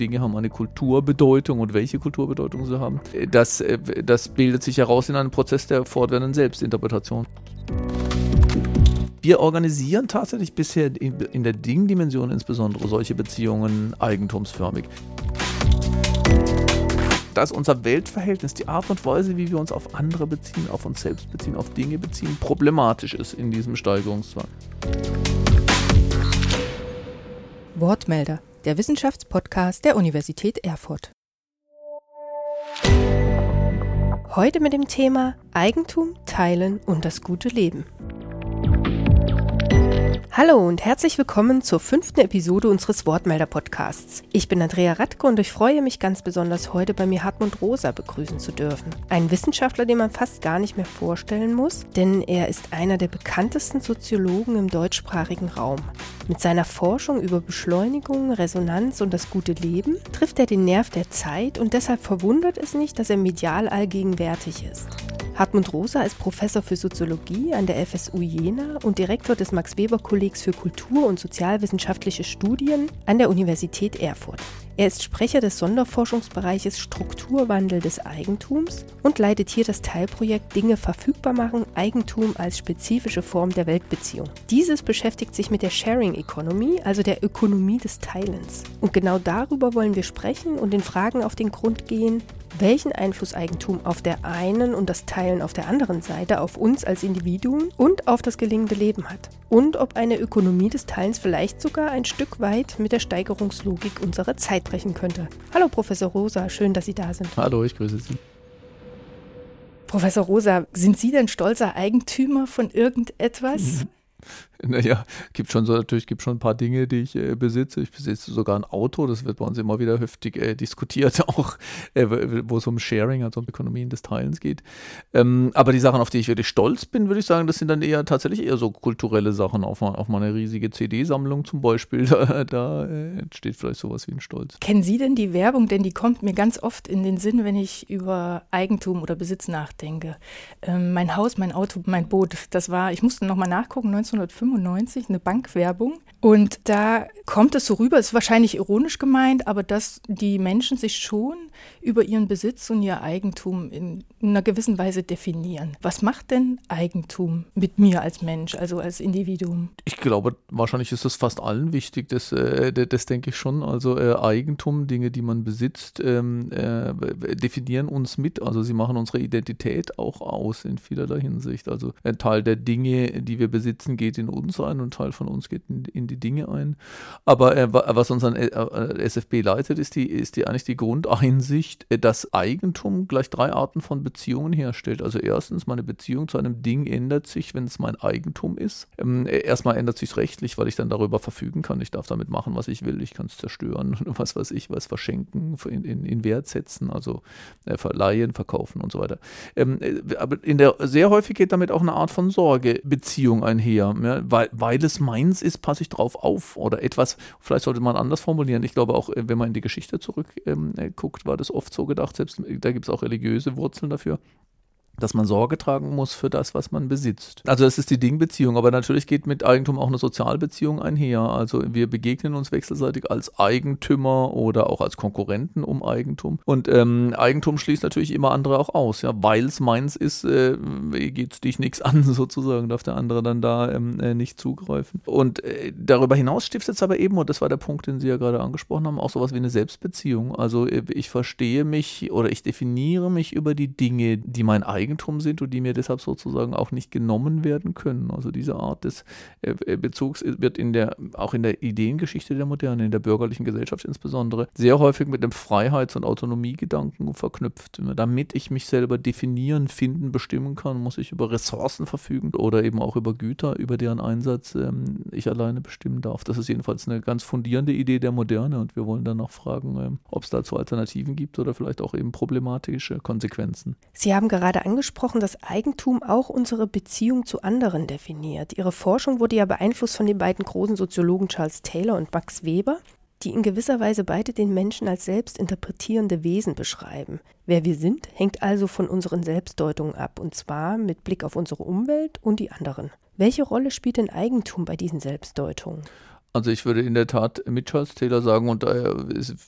Dinge haben eine Kulturbedeutung und welche Kulturbedeutung sie haben. Das, äh, das bildet sich heraus in einem Prozess der fortwährenden Selbstinterpretation. Wir organisieren tatsächlich bisher in der Dingdimension insbesondere solche Beziehungen eigentumsförmig dass unser Weltverhältnis, die Art und Weise, wie wir uns auf andere beziehen, auf uns selbst beziehen, auf Dinge beziehen, problematisch ist in diesem Steigerungszwang. Wortmelder, der Wissenschaftspodcast der Universität Erfurt. Heute mit dem Thema Eigentum, Teilen und das gute Leben. Hallo und herzlich willkommen zur fünften Episode unseres Wortmelder-Podcasts. Ich bin Andrea Radke und ich freue mich ganz besonders, heute bei mir Hartmut Rosa begrüßen zu dürfen. Ein Wissenschaftler, den man fast gar nicht mehr vorstellen muss, denn er ist einer der bekanntesten Soziologen im deutschsprachigen Raum. Mit seiner Forschung über Beschleunigung, Resonanz und das gute Leben trifft er den Nerv der Zeit und deshalb verwundert es nicht, dass er medial allgegenwärtig ist. Hartmut Rosa ist Professor für Soziologie an der FSU Jena und Direktor des Max-Weber-Kollegs für Kultur- und sozialwissenschaftliche Studien an der Universität Erfurt. Er ist Sprecher des Sonderforschungsbereiches Strukturwandel des Eigentums und leitet hier das Teilprojekt Dinge verfügbar machen, Eigentum als spezifische Form der Weltbeziehung. Dieses beschäftigt sich mit der Sharing Economy, also der Ökonomie des Teilens. Und genau darüber wollen wir sprechen und den Fragen auf den Grund gehen, welchen Einfluss Eigentum auf der einen und das Teilen auf der anderen Seite auf uns als Individuen und auf das gelingende Leben hat. Und ob eine Ökonomie des Teilens vielleicht sogar ein Stück weit mit der Steigerungslogik unserer Zeit brechen könnte. Hallo Professor Rosa, schön, dass Sie da sind. Hallo, ich grüße Sie. Professor Rosa, sind Sie denn stolzer Eigentümer von irgendetwas? Naja, gibt schon so, natürlich gibt schon ein paar Dinge, die ich äh, besitze. Ich besitze sogar ein Auto, das wird bei uns immer wieder heftig äh, diskutiert, auch äh, wo es um Sharing, also um Ökonomien des Teilens geht. Ähm, aber die Sachen, auf die ich wirklich stolz bin, würde ich sagen, das sind dann eher tatsächlich eher so kulturelle Sachen. Auf, auf meine riesige CD-Sammlung zum Beispiel, da, da äh, entsteht vielleicht sowas wie ein Stolz. Kennen Sie denn die Werbung? Denn die kommt mir ganz oft in den Sinn, wenn ich über Eigentum oder Besitz nachdenke. Ähm, mein Haus, mein Auto, mein Boot, das war, ich musste nochmal nachgucken, 1995 1995 eine Bankwerbung. Und da kommt es so rüber, ist wahrscheinlich ironisch gemeint, aber dass die Menschen sich schon über ihren Besitz und ihr Eigentum in einer gewissen Weise definieren. Was macht denn Eigentum mit mir als Mensch, also als Individuum? Ich glaube, wahrscheinlich ist das fast allen wichtig, das, äh, das denke ich schon. Also äh, Eigentum, Dinge, die man besitzt, ähm, äh, definieren uns mit. Also sie machen unsere Identität auch aus in vielerlei Hinsicht. Also ein Teil der Dinge, die wir besitzen, geht in uns ein und Teil von uns geht in, in die Dinge ein. Aber äh, was unseren äh, SFB leitet, ist die, ist die eigentlich die Grundeinsicht, äh, dass Eigentum gleich drei Arten von Beziehungen herstellt. Also erstens, meine Beziehung zu einem Ding ändert sich, wenn es mein Eigentum ist. Ähm, äh, erstmal ändert sich rechtlich, weil ich dann darüber verfügen kann. Ich darf damit machen, was ich will. Ich kann es zerstören, was weiß ich, was verschenken, in, in, in Wert setzen, also äh, verleihen, verkaufen und so weiter. Ähm, äh, aber in der, sehr häufig geht damit auch eine Art von Sorgebeziehung einher, ja, weil, weil es meins ist, passe ich drauf auf oder etwas, vielleicht sollte man anders formulieren. Ich glaube auch, äh, wenn man in die Geschichte zurückguckt, ähm, äh, war das oft so gedacht, selbst da gibt es auch religiöse Wurzeln dafür dass man Sorge tragen muss für das, was man besitzt. Also das ist die Dingbeziehung, aber natürlich geht mit Eigentum auch eine Sozialbeziehung einher. Also wir begegnen uns wechselseitig als Eigentümer oder auch als Konkurrenten um Eigentum. Und ähm, Eigentum schließt natürlich immer andere auch aus, ja, weil es meins ist, äh, geht dich nichts an sozusagen, darf der andere dann da ähm, äh, nicht zugreifen. Und äh, darüber hinaus stiftet es aber eben, und das war der Punkt, den Sie ja gerade angesprochen haben, auch sowas wie eine Selbstbeziehung. Also äh, ich verstehe mich oder ich definiere mich über die Dinge, die mein Eigentum Eigentum sind und die mir deshalb sozusagen auch nicht genommen werden können. Also diese Art des äh, äh, Bezugs wird in der, auch in der Ideengeschichte der Moderne, in der bürgerlichen Gesellschaft insbesondere, sehr häufig mit dem Freiheits- und Autonomiegedanken verknüpft. Damit ich mich selber definieren, finden, bestimmen kann, muss ich über Ressourcen verfügen oder eben auch über Güter, über deren Einsatz ähm, ich alleine bestimmen darf. Das ist jedenfalls eine ganz fundierende Idee der Moderne und wir wollen dann noch fragen, ähm, ob es dazu Alternativen gibt oder vielleicht auch eben problematische Konsequenzen. Sie haben gerade angesprochen, dass Eigentum auch unsere Beziehung zu anderen definiert. Ihre Forschung wurde ja beeinflusst von den beiden großen Soziologen Charles Taylor und Max Weber, die in gewisser Weise beide den Menschen als selbst interpretierende Wesen beschreiben. Wer wir sind, hängt also von unseren Selbstdeutungen ab, und zwar mit Blick auf unsere Umwelt und die anderen. Welche Rolle spielt denn Eigentum bei diesen Selbstdeutungen? Also ich würde in der Tat mit Charles Taylor sagen, und daher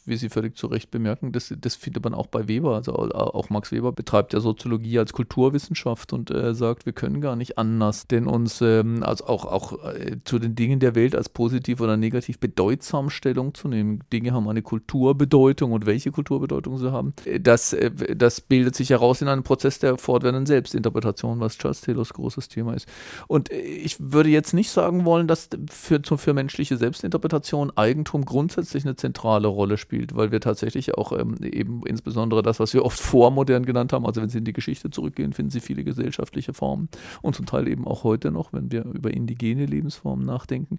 wie Sie völlig zu Recht bemerken, das, das findet man auch bei Weber. Also auch Max Weber betreibt ja Soziologie als Kulturwissenschaft und äh, sagt, wir können gar nicht anders, denn uns ähm, also auch, auch äh, zu den Dingen der Welt als positiv oder negativ bedeutsam Stellung zu nehmen. Dinge haben eine Kulturbedeutung und welche Kulturbedeutung sie haben, äh, das, äh, das bildet sich heraus in einem Prozess der fortwährenden Selbstinterpretation, was Charles Taylors großes Thema ist. Und äh, ich würde jetzt nicht sagen wollen, dass für, für menschliche menschliche Selbstinterpretation Eigentum grundsätzlich eine zentrale Rolle spielt, weil wir tatsächlich auch ähm, eben insbesondere das, was wir oft vormodern genannt haben, also wenn Sie in die Geschichte zurückgehen, finden Sie viele gesellschaftliche Formen und zum Teil eben auch heute noch, wenn wir über indigene Lebensformen nachdenken,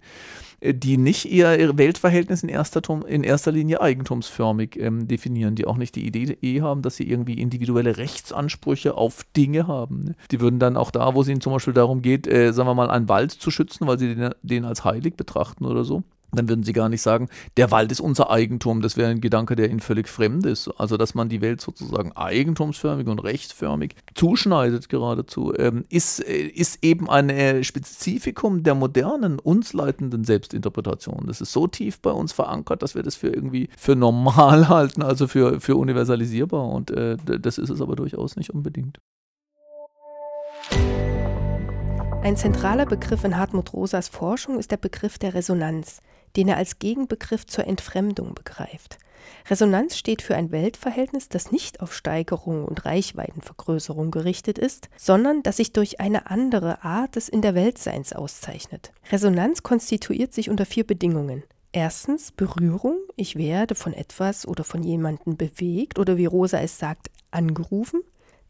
äh, die nicht ihr, ihr Weltverhältnis in erster, in erster Linie eigentumsförmig ähm, definieren, die auch nicht die Idee eh haben, dass sie irgendwie individuelle Rechtsansprüche auf Dinge haben. Ne? Die würden dann auch da, wo es ihnen zum Beispiel darum geht, äh, sagen wir mal, einen Wald zu schützen, weil sie den, den als heilig betrachten oder so, dann würden sie gar nicht sagen, der Wald ist unser Eigentum. Das wäre ein Gedanke, der ihnen völlig fremd ist. Also, dass man die Welt sozusagen eigentumsförmig und rechtsförmig zuschneidet geradezu, ähm, ist, äh, ist eben ein äh, Spezifikum der modernen, uns leitenden Selbstinterpretation. Das ist so tief bei uns verankert, dass wir das für irgendwie für normal halten, also für, für universalisierbar. Und äh, das ist es aber durchaus nicht unbedingt. Ein zentraler Begriff in Hartmut Rosas Forschung ist der Begriff der Resonanz, den er als Gegenbegriff zur Entfremdung begreift. Resonanz steht für ein Weltverhältnis, das nicht auf Steigerung und Reichweitenvergrößerung gerichtet ist, sondern das sich durch eine andere Art des In der Weltseins auszeichnet. Resonanz konstituiert sich unter vier Bedingungen. Erstens Berührung, ich werde von etwas oder von jemandem bewegt oder wie Rosa es sagt, angerufen.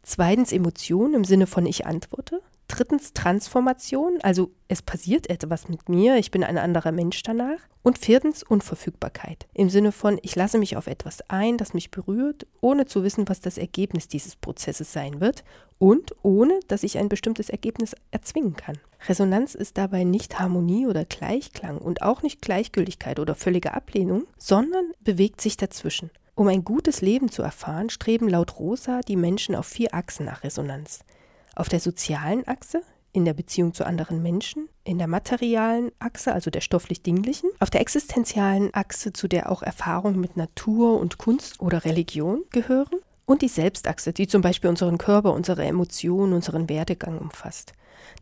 Zweitens Emotion im Sinne von ich antworte. Drittens Transformation, also es passiert etwas mit mir, ich bin ein anderer Mensch danach. Und viertens Unverfügbarkeit, im Sinne von ich lasse mich auf etwas ein, das mich berührt, ohne zu wissen, was das Ergebnis dieses Prozesses sein wird und ohne, dass ich ein bestimmtes Ergebnis erzwingen kann. Resonanz ist dabei nicht Harmonie oder Gleichklang und auch nicht Gleichgültigkeit oder völlige Ablehnung, sondern bewegt sich dazwischen. Um ein gutes Leben zu erfahren, streben laut Rosa die Menschen auf vier Achsen nach Resonanz. Auf der sozialen Achse, in der Beziehung zu anderen Menschen, in der materialen Achse, also der stofflich-dinglichen, auf der existenzialen Achse, zu der auch Erfahrungen mit Natur und Kunst oder Religion gehören, und die Selbstachse, die zum Beispiel unseren Körper, unsere Emotionen, unseren Werdegang umfasst.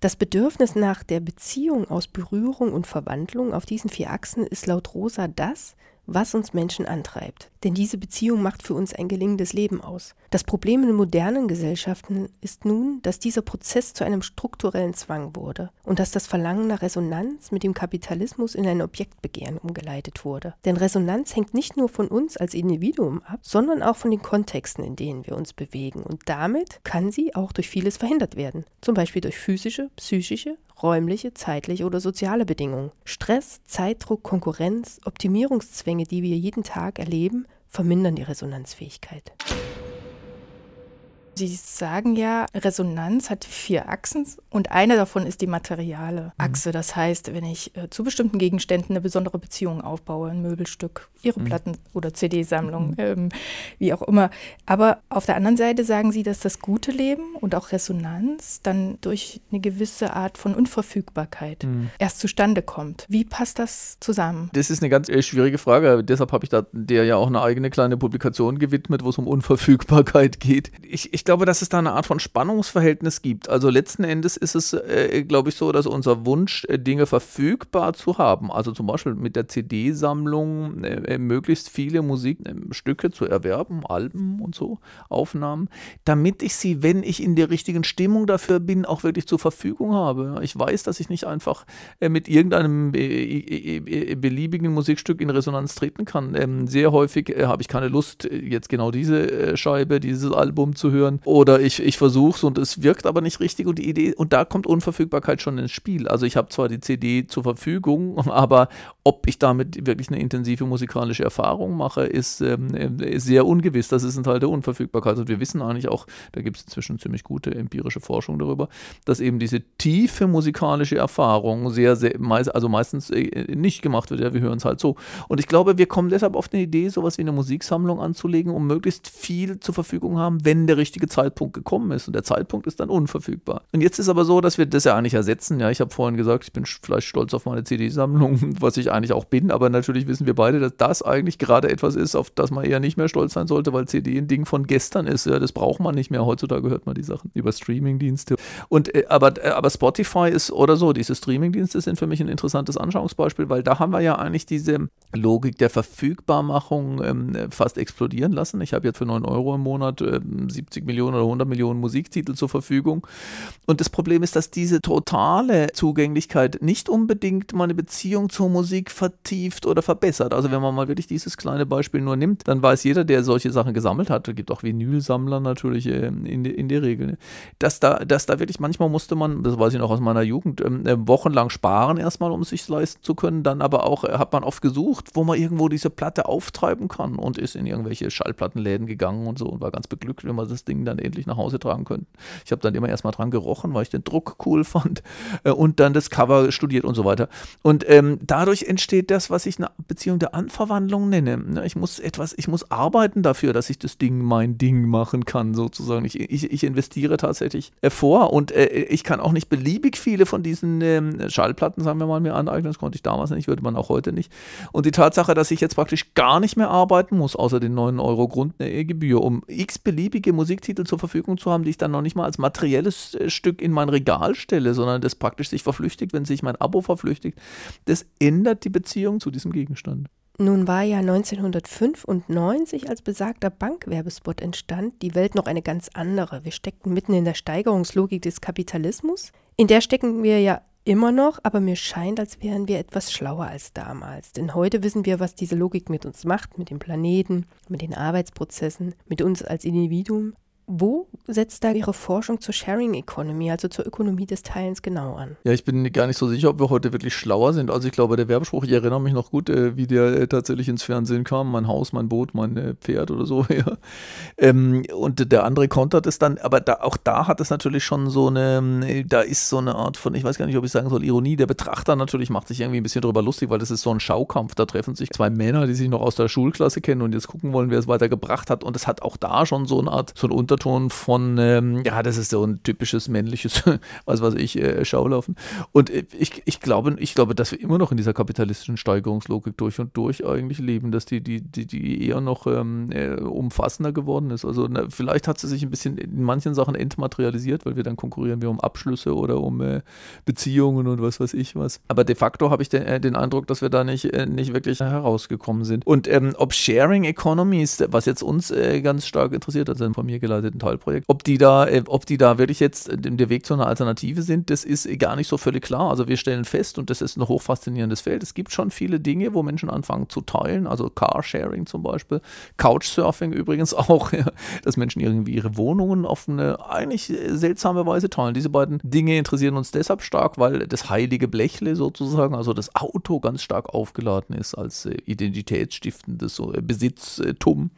Das Bedürfnis nach der Beziehung aus Berührung und Verwandlung auf diesen vier Achsen ist laut Rosa das, was uns Menschen antreibt. Denn diese Beziehung macht für uns ein gelingendes Leben aus. Das Problem in modernen Gesellschaften ist nun, dass dieser Prozess zu einem strukturellen Zwang wurde und dass das Verlangen nach Resonanz mit dem Kapitalismus in ein Objektbegehren umgeleitet wurde. Denn Resonanz hängt nicht nur von uns als Individuum ab, sondern auch von den Kontexten, in denen wir uns bewegen. Und damit kann sie auch durch vieles verhindert werden. Zum Beispiel durch physische, psychische, räumliche, zeitliche oder soziale Bedingungen. Stress, Zeitdruck, Konkurrenz, Optimierungszwänge, die wir jeden Tag erleben, vermindern die Resonanzfähigkeit. Sie sagen ja, Resonanz hat vier Achsen und eine davon ist die materiale mhm. Achse. Das heißt, wenn ich äh, zu bestimmten Gegenständen eine besondere Beziehung aufbaue, ein Möbelstück, Ihre mhm. Platten- oder CD-Sammlung, mhm. ähm, wie auch immer. Aber auf der anderen Seite sagen Sie, dass das gute Leben und auch Resonanz dann durch eine gewisse Art von Unverfügbarkeit mhm. erst zustande kommt. Wie passt das zusammen? Das ist eine ganz äh, schwierige Frage. Deshalb habe ich da der ja auch eine eigene kleine Publikation gewidmet, wo es um Unverfügbarkeit geht. Ich, ich ich glaube, dass es da eine Art von Spannungsverhältnis gibt. Also letzten Endes ist es, äh, glaube ich, so, dass unser Wunsch, äh, Dinge verfügbar zu haben, also zum Beispiel mit der CD-Sammlung äh, möglichst viele Musikstücke ähm, zu erwerben, Alben und so, Aufnahmen, damit ich sie, wenn ich in der richtigen Stimmung dafür bin, auch wirklich zur Verfügung habe. Ich weiß, dass ich nicht einfach äh, mit irgendeinem äh, äh, beliebigen Musikstück in Resonanz treten kann. Ähm, sehr häufig habe ich keine Lust, jetzt genau diese Scheibe, dieses Album zu hören hören. Oder ich, ich versuche es und es wirkt aber nicht richtig und die Idee, und da kommt Unverfügbarkeit schon ins Spiel. Also ich habe zwar die CD zur Verfügung, aber ob ich damit wirklich eine intensive musikalische Erfahrung mache, ist, ähm, ist sehr ungewiss. Das ist ein Teil der Unverfügbarkeit. Und wir wissen eigentlich auch, da gibt es inzwischen ziemlich gute empirische Forschung darüber, dass eben diese tiefe musikalische Erfahrung sehr, sehr, also meistens äh, nicht gemacht wird. Ja, wir hören es halt so. Und ich glaube, wir kommen deshalb auf eine Idee, sowas wie eine Musiksammlung anzulegen, um möglichst viel zur Verfügung haben, wenn der richtige richtige Zeitpunkt gekommen ist und der Zeitpunkt ist dann unverfügbar. Und jetzt ist aber so, dass wir das ja eigentlich ersetzen. Ja, ich habe vorhin gesagt, ich bin vielleicht stolz auf meine CD-Sammlung, was ich eigentlich auch bin, aber natürlich wissen wir beide, dass das eigentlich gerade etwas ist, auf das man eher nicht mehr stolz sein sollte, weil CD ein Ding von gestern ist. Ja, das braucht man nicht mehr. Heutzutage hört man die Sachen über Streamingdienste. Und äh, aber, äh, aber Spotify ist oder so, diese Streamingdienste sind für mich ein interessantes Anschauungsbeispiel, weil da haben wir ja eigentlich diese Logik der Verfügbarmachung ähm, fast explodieren lassen. Ich habe jetzt für 9 Euro im Monat äh, 70 Millionen oder 100 Millionen Musiktitel zur Verfügung. Und das Problem ist, dass diese totale Zugänglichkeit nicht unbedingt meine Beziehung zur Musik vertieft oder verbessert. Also wenn man mal wirklich dieses kleine Beispiel nur nimmt, dann weiß jeder, der solche Sachen gesammelt hat, es gibt auch Vinylsammler natürlich äh, in, in der Regel, dass da, dass da wirklich manchmal musste man, das weiß ich noch aus meiner Jugend, ähm, äh, wochenlang sparen erstmal, um es sich leisten zu können. Dann aber auch äh, hat man oft gesucht, wo man irgendwo diese Platte auftreiben kann und ist in irgendwelche Schallplattenläden gegangen und so und war ganz beglückt, wenn wir das Ding dann endlich nach Hause tragen könnten. Ich habe dann immer erstmal dran gerochen, weil ich den Druck cool fand äh, und dann das Cover studiert und so weiter. Und ähm, dadurch entsteht das, was ich eine Beziehung der Anverwandlung nenne. Ne, ich muss etwas, ich muss arbeiten dafür, dass ich das Ding mein Ding machen kann, sozusagen. Ich, ich, ich investiere tatsächlich äh, vor und äh, ich kann auch nicht beliebig viele von diesen ähm, Schallplatten, sagen wir mal, mir aneignen. Das konnte ich damals nicht, würde man auch heute nicht. Und die Tatsache, dass ich jetzt praktisch gar nicht mehr arbeiten muss, außer den 9 Euro Grundgebühr, um x beliebige Musiktitel zur Verfügung zu haben, die ich dann noch nicht mal als materielles äh, Stück in mein Regal stelle, sondern das praktisch sich verflüchtigt, wenn sich mein Abo verflüchtigt, das ändert die Beziehung zu diesem Gegenstand. Nun war ja 1995, als besagter Bankwerbespot entstand, die Welt noch eine ganz andere. Wir steckten mitten in der Steigerungslogik des Kapitalismus. In der stecken wir ja immer noch, aber mir scheint, als wären wir etwas schlauer als damals. Denn heute wissen wir, was diese Logik mit uns macht, mit dem Planeten, mit den Arbeitsprozessen, mit uns als Individuum. Wo setzt da Ihre Forschung zur Sharing Economy, also zur Ökonomie des Teilens, genau an? Ja, ich bin gar nicht so sicher, ob wir heute wirklich schlauer sind. Also ich glaube, der Werbespruch, ich erinnere mich noch gut, äh, wie der äh, tatsächlich ins Fernsehen kam, mein Haus, mein Boot, mein äh, Pferd oder so. Ja. Ähm, und der andere kontert es dann, aber da, auch da hat es natürlich schon so eine, äh, da ist so eine Art von, ich weiß gar nicht, ob ich sagen soll, Ironie. Der Betrachter natürlich macht sich irgendwie ein bisschen drüber lustig, weil das ist so ein Schaukampf. Da treffen sich zwei Männer, die sich noch aus der Schulklasse kennen und jetzt gucken wollen, wer es weitergebracht hat. Und es hat auch da schon so eine Art, so ein Unterton von ähm, ja, das ist so ein typisches männliches, was weiß ich, äh, Schaulaufen. Und äh, ich, ich, glaube, ich glaube, dass wir immer noch in dieser kapitalistischen Steigerungslogik durch und durch eigentlich leben, dass die, die, die, die eher noch ähm, äh, umfassender geworden ist. Also na, vielleicht hat sie sich ein bisschen in manchen Sachen entmaterialisiert, weil wir dann konkurrieren wir um Abschlüsse oder um äh, Beziehungen und was weiß ich was. Aber de facto habe ich den, äh, den, Eindruck, dass wir da nicht, äh, nicht wirklich herausgekommen sind. Und ähm, ob Sharing Economies, was jetzt uns ganz stark interessiert, also von mir geleiteten Teilprojekt, ob die da, äh, ob die da wirklich jetzt äh, der Weg zu einer Alternative sind, das ist gar nicht so völlig klar. Also wir stellen fest, und das ist ein hochfaszinierendes Feld, es gibt schon viele Dinge, wo Menschen anfangen zu teilen, also Carsharing zum Beispiel, Couchsurfing übrigens auch, ja, dass Menschen irgendwie ihre Wohnungen auf eine eigentlich seltsame Weise teilen. Diese beiden Dinge interessieren uns deshalb stark, weil das heilige Blechle sozusagen, also das Auto ganz stark aufgeladen ist als äh, identitätsstiftendes Besitztum.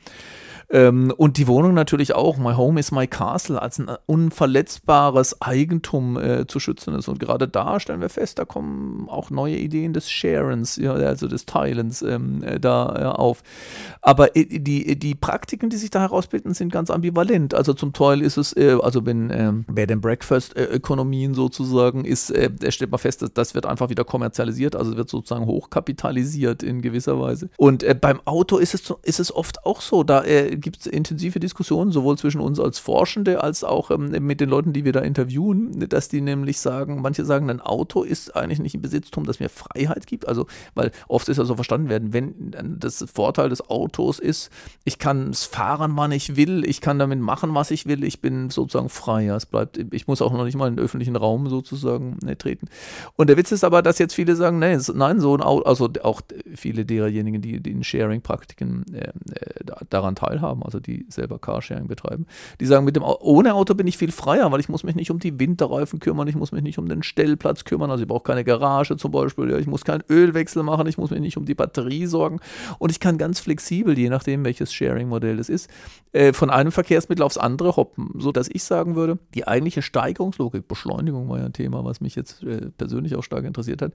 Ähm, und die Wohnung natürlich auch. My Home is my Castle als ein unverletzbares Eigentum äh, zu schützen ist. Und gerade da stellen wir fest, da kommen auch neue Ideen des Sharens, ja, also des Teilens ähm, äh, da äh, auf. Aber äh, die, die Praktiken, die sich da herausbilden, sind ganz ambivalent. Also zum Teil ist es, äh, also wenn ähm, Bed and Breakfast Ökonomien sozusagen ist, äh, stellt man fest, dass das wird einfach wieder kommerzialisiert, also wird sozusagen hochkapitalisiert in gewisser Weise. Und beim Auto ist es, ist es oft auch so, da gibt es intensive Diskussionen, sowohl zwischen uns als Forschende als auch ähm, mit den Leuten, die wir da interviewen, dass die nämlich sagen, manche sagen, ein Auto ist eigentlich nicht ein Besitztum, das mir Freiheit gibt. Also, weil oft ist ja so verstanden werden, wenn das Vorteil des Autos ist, ich kann es fahren, wann ich will, ich kann damit machen, was ich will, ich bin sozusagen frei. Ja, es bleibt, ich muss auch noch nicht mal in den öffentlichen Raum sozusagen ne, treten. Und der Witz ist aber, dass jetzt viele sagen, nee, nein, so ein Auto, also auch viele derjenigen, die, die in Sharing-Praktiken äh, äh daran teilhaben, haben, also die selber Carsharing betreiben, die sagen, mit dem ohne Auto bin ich viel freier, weil ich muss mich nicht um die Winterreifen kümmern, ich muss mich nicht um den Stellplatz kümmern, also ich brauche keine Garage zum Beispiel, ja, ich muss keinen Ölwechsel machen, ich muss mich nicht um die Batterie sorgen und ich kann ganz flexibel, je nachdem welches Sharing-Modell es ist, äh, von einem Verkehrsmittel aufs andere hoppen, sodass ich sagen würde, die eigentliche Steigerungslogik, Beschleunigung war ja ein Thema, was mich jetzt äh, persönlich auch stark interessiert hat,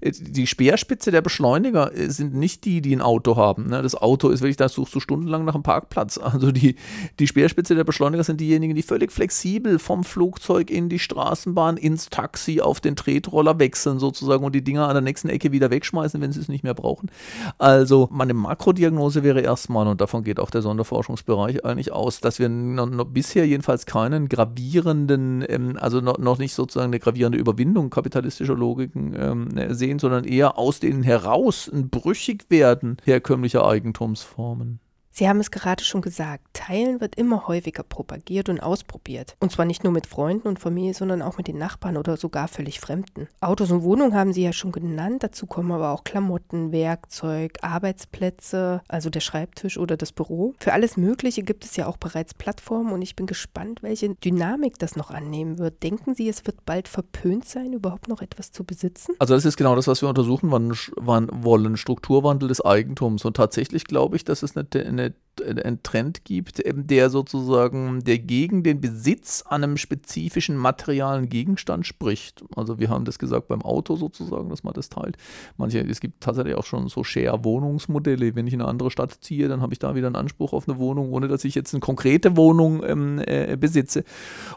äh, die Speerspitze der Beschleuniger äh, sind nicht die, die ein Auto haben. Ne? Das Auto ist wirklich, da suchst du stundenlang nach einem Parkplatz Platz. Also die, die Speerspitze der Beschleuniger sind diejenigen, die völlig flexibel vom Flugzeug in die Straßenbahn, ins Taxi, auf den Tretroller wechseln sozusagen und die Dinger an der nächsten Ecke wieder wegschmeißen, wenn sie es nicht mehr brauchen. Also meine Makrodiagnose wäre erstmal, und davon geht auch der Sonderforschungsbereich eigentlich aus, dass wir noch, noch bisher jedenfalls keinen gravierenden, ähm, also noch, noch nicht sozusagen eine gravierende Überwindung kapitalistischer Logiken ähm, sehen, sondern eher aus denen heraus ein Brüchigwerden herkömmlicher Eigentumsformen. Sie haben es gerade schon gesagt, Teilen wird immer häufiger propagiert und ausprobiert. Und zwar nicht nur mit Freunden und Familie, sondern auch mit den Nachbarn oder sogar völlig Fremden. Autos und Wohnungen haben Sie ja schon genannt, dazu kommen aber auch Klamotten, Werkzeug, Arbeitsplätze, also der Schreibtisch oder das Büro. Für alles Mögliche gibt es ja auch bereits Plattformen und ich bin gespannt, welche Dynamik das noch annehmen wird. Denken Sie, es wird bald verpönt sein, überhaupt noch etwas zu besitzen? Also das ist genau das, was wir untersuchen wollen, Strukturwandel des Eigentums. Und tatsächlich glaube ich, dass es eine, eine einen Trend gibt, der sozusagen, der gegen den Besitz an einem spezifischen materialen Gegenstand spricht. Also wir haben das gesagt beim Auto sozusagen, dass man das teilt. Manche, es gibt tatsächlich auch schon so Share-Wohnungsmodelle. Wenn ich in eine andere Stadt ziehe, dann habe ich da wieder einen Anspruch auf eine Wohnung, ohne dass ich jetzt eine konkrete Wohnung ähm, äh, besitze.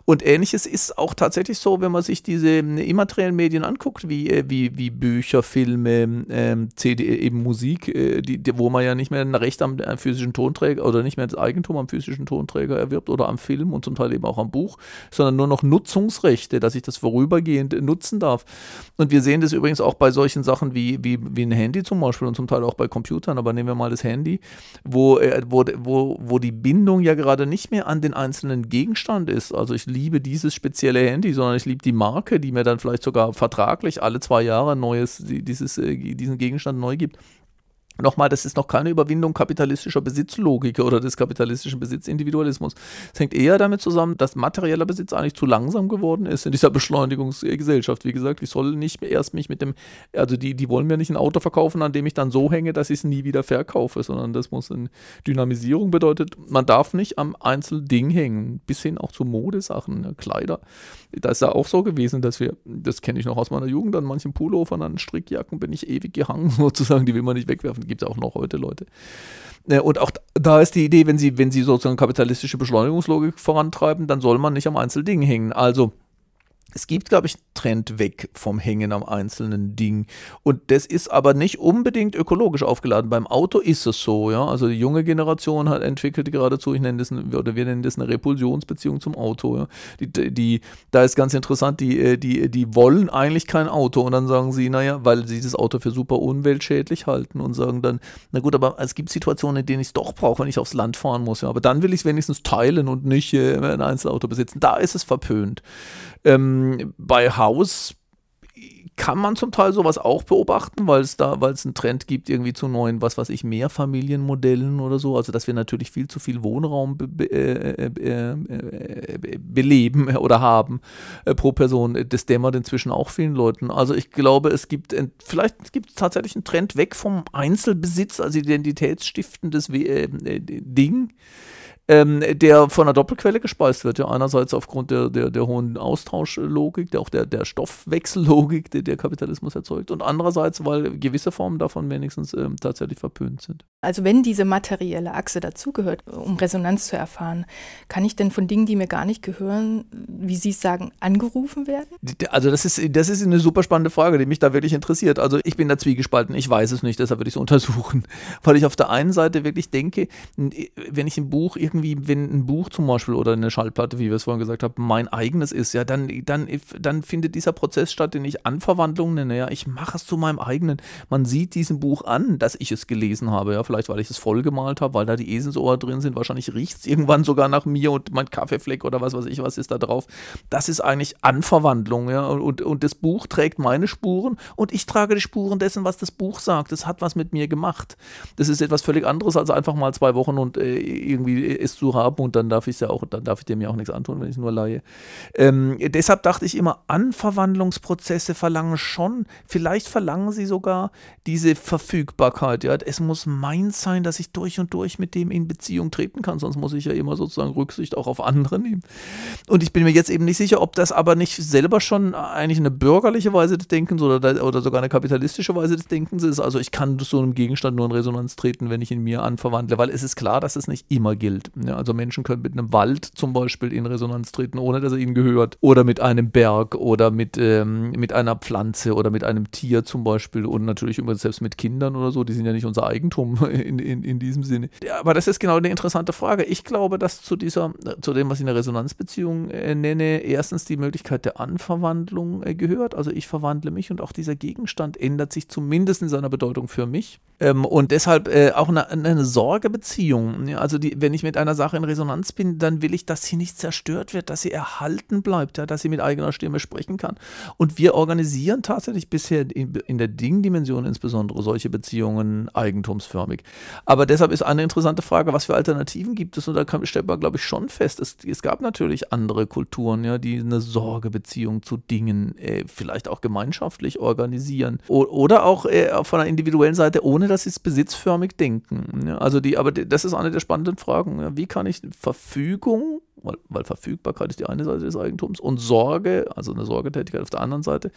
Und ähnliches ist auch tatsächlich so, wenn man sich diese immateriellen Medien anguckt, wie, äh, wie, wie Bücher, Filme, ähm, CD, eben Musik, äh, die, die, wo man ja nicht mehr ein Recht am physischen Tonträger oder nicht mehr das Eigentum am physischen Tonträger erwirbt oder am Film und zum Teil eben auch am Buch, sondern nur noch Nutzungsrechte, dass ich das vorübergehend nutzen darf. Und wir sehen das übrigens auch bei solchen Sachen wie, wie, wie ein Handy zum Beispiel und zum Teil auch bei Computern, aber nehmen wir mal das Handy, wo, äh, wo, wo, wo die Bindung ja gerade nicht mehr an den einzelnen Gegenstand ist. Also ich liebe dieses spezielle Handy, sondern ich liebe die Marke, die mir dann vielleicht sogar vertraglich alle zwei Jahre neues, dieses, äh, diesen Gegenstand neu gibt. Nochmal, das ist noch keine Überwindung kapitalistischer Besitzlogik oder des kapitalistischen Besitzindividualismus. Es hängt eher damit zusammen, dass materieller Besitz eigentlich zu langsam geworden ist in dieser Beschleunigungsgesellschaft. Wie gesagt, ich soll nicht erst mich mit dem, also die, die wollen mir nicht ein Auto verkaufen, an dem ich dann so hänge, dass ich es nie wieder verkaufe, sondern das muss eine Dynamisierung bedeutet, man darf nicht am Einzelding hängen, bis hin auch zu Modesachen, ne, Kleider. Da ist ja auch so gewesen, dass wir, das kenne ich noch aus meiner Jugend, an manchen Pullovern, an Strickjacken bin ich ewig gehangen sozusagen, die will man nicht wegwerfen gibt es auch noch heute Leute. Äh, und auch da ist die Idee, wenn sie, wenn sie sozusagen kapitalistische Beschleunigungslogik vorantreiben, dann soll man nicht am Einzelding hängen. Also es gibt, glaube ich, Trend weg vom Hängen am einzelnen Ding. Und das ist aber nicht unbedingt ökologisch aufgeladen. Beim Auto ist es so, ja. Also die junge Generation hat entwickelt geradezu, ich nenne das, oder wir nennen das eine Repulsionsbeziehung zum Auto. Ja. Die, die, da ist ganz interessant, die, äh, die, die wollen eigentlich kein Auto und dann sagen sie, naja, weil sie das Auto für super umweltschädlich halten und sagen dann, na gut, aber es gibt Situationen, in denen ich es doch brauche, wenn ich aufs Land fahren muss. Ja. Aber dann will ich es wenigstens teilen und nicht äh, ein Einzelauto besitzen. Da ist es verpönt. Ähm, bei Haus kann man zum Teil sowas auch beobachten, weil es da, weil es einen Trend gibt irgendwie zu neuen, was weiß ich, Mehrfamilienmodellen oder so. Also dass wir natürlich viel zu viel Wohnraum be be äh, äh, äh, beleben oder haben äh, pro Person. Das dämmert inzwischen auch vielen Leuten. Also ich glaube, es gibt vielleicht gibt es tatsächlich einen Trend weg vom Einzelbesitz als identitätsstiftendes äh, Ding ähm, der von einer Doppelquelle gespeist wird. Ja, einerseits aufgrund der, der, der hohen Austauschlogik, der, auch der, der Stoffwechsellogik, die der Kapitalismus erzeugt, und andererseits, weil gewisse Formen davon wenigstens ähm, tatsächlich verpönt sind. Also wenn diese materielle Achse dazugehört, um Resonanz zu erfahren, kann ich denn von Dingen, die mir gar nicht gehören, wie Sie sagen, angerufen werden? Also das ist, das ist eine super spannende Frage, die mich da wirklich interessiert. Also ich bin da zwiegespalten, ich weiß es nicht, deshalb würde ich es untersuchen. Weil ich auf der einen Seite wirklich denke, wenn ich ein Buch irgendwie, wenn ein Buch zum Beispiel oder eine Schallplatte, wie wir es vorhin gesagt haben, mein eigenes ist, ja, dann, dann, dann findet dieser Prozess statt, den ich Anverwandlung nenne. Ja, ich mache es zu meinem eigenen. Man sieht diesem Buch an, dass ich es gelesen habe. Ja, vielleicht weil ich es vollgemalt habe, weil da die Eselsohr drin sind. Wahrscheinlich riecht es irgendwann sogar nach mir und mein Kaffeefleck oder was weiß ich, was ist da drauf. Das ist eigentlich Anverwandlung. Ja, und, und das Buch trägt meine Spuren und ich trage die Spuren dessen, was das Buch sagt. Das hat was mit mir gemacht. Das ist etwas völlig anderes als einfach mal zwei Wochen und äh, irgendwie es zu haben und dann darf ich ja auch, dann darf ich dem ja auch nichts antun, wenn ich es nur leihe. Ähm, deshalb dachte ich immer, Anverwandlungsprozesse verlangen schon, vielleicht verlangen sie sogar diese Verfügbarkeit. Ja, es muss mein meins sein, dass ich durch und durch mit dem in Beziehung treten kann, sonst muss ich ja immer sozusagen Rücksicht auch auf andere nehmen. Und ich bin mir jetzt eben nicht sicher, ob das aber nicht selber schon eigentlich eine bürgerliche Weise des Denkens oder, oder sogar eine kapitalistische Weise des Denkens ist. Also ich kann so einem Gegenstand nur in Resonanz treten, wenn ich ihn mir anverwandle, weil es ist klar, dass es nicht immer gilt. Ja, also Menschen können mit einem Wald zum Beispiel in Resonanz treten, ohne dass er ihnen gehört. Oder mit einem Berg oder mit, ähm, mit einer Pflanze oder mit einem Tier zum Beispiel. Und natürlich übrigens selbst mit Kindern oder so, die sind ja nicht unser Eigentum in, in, in diesem Sinne. Aber das ist genau eine interessante Frage. Ich glaube, dass zu dieser, zu dem, was ich eine Resonanzbeziehung äh, nenne, erstens die Möglichkeit der Anverwandlung äh, gehört. Also ich verwandle mich und auch dieser Gegenstand ändert sich zumindest in seiner Bedeutung für mich. Ähm, und deshalb äh, auch eine, eine Sorgebeziehung. Ja, also die, wenn ich mit einer Sache in Resonanz bin, dann will ich, dass sie nicht zerstört wird, dass sie erhalten bleibt, ja, dass sie mit eigener Stimme sprechen kann. Und wir organisieren tatsächlich bisher in, in der Ding-Dimension insbesondere solche Beziehungen eigentumsförmig. Aber deshalb ist eine interessante Frage, was für Alternativen gibt es? Und da stellt man, glaube ich, schon fest, es, es gab natürlich andere Kulturen, ja, die eine Sorgebeziehung zu Dingen äh, vielleicht auch gemeinschaftlich organisieren. O oder auch äh, von der individuellen Seite, ohne dass sie es besitzförmig denken. Ja, also die, aber das ist eine der spannenden Fragen. Ja, wie kann ich Verfügung weil, weil, Verfügbarkeit ist die eine Seite des Eigentums und Sorge, also eine Sorgetätigkeit auf der anderen Seite,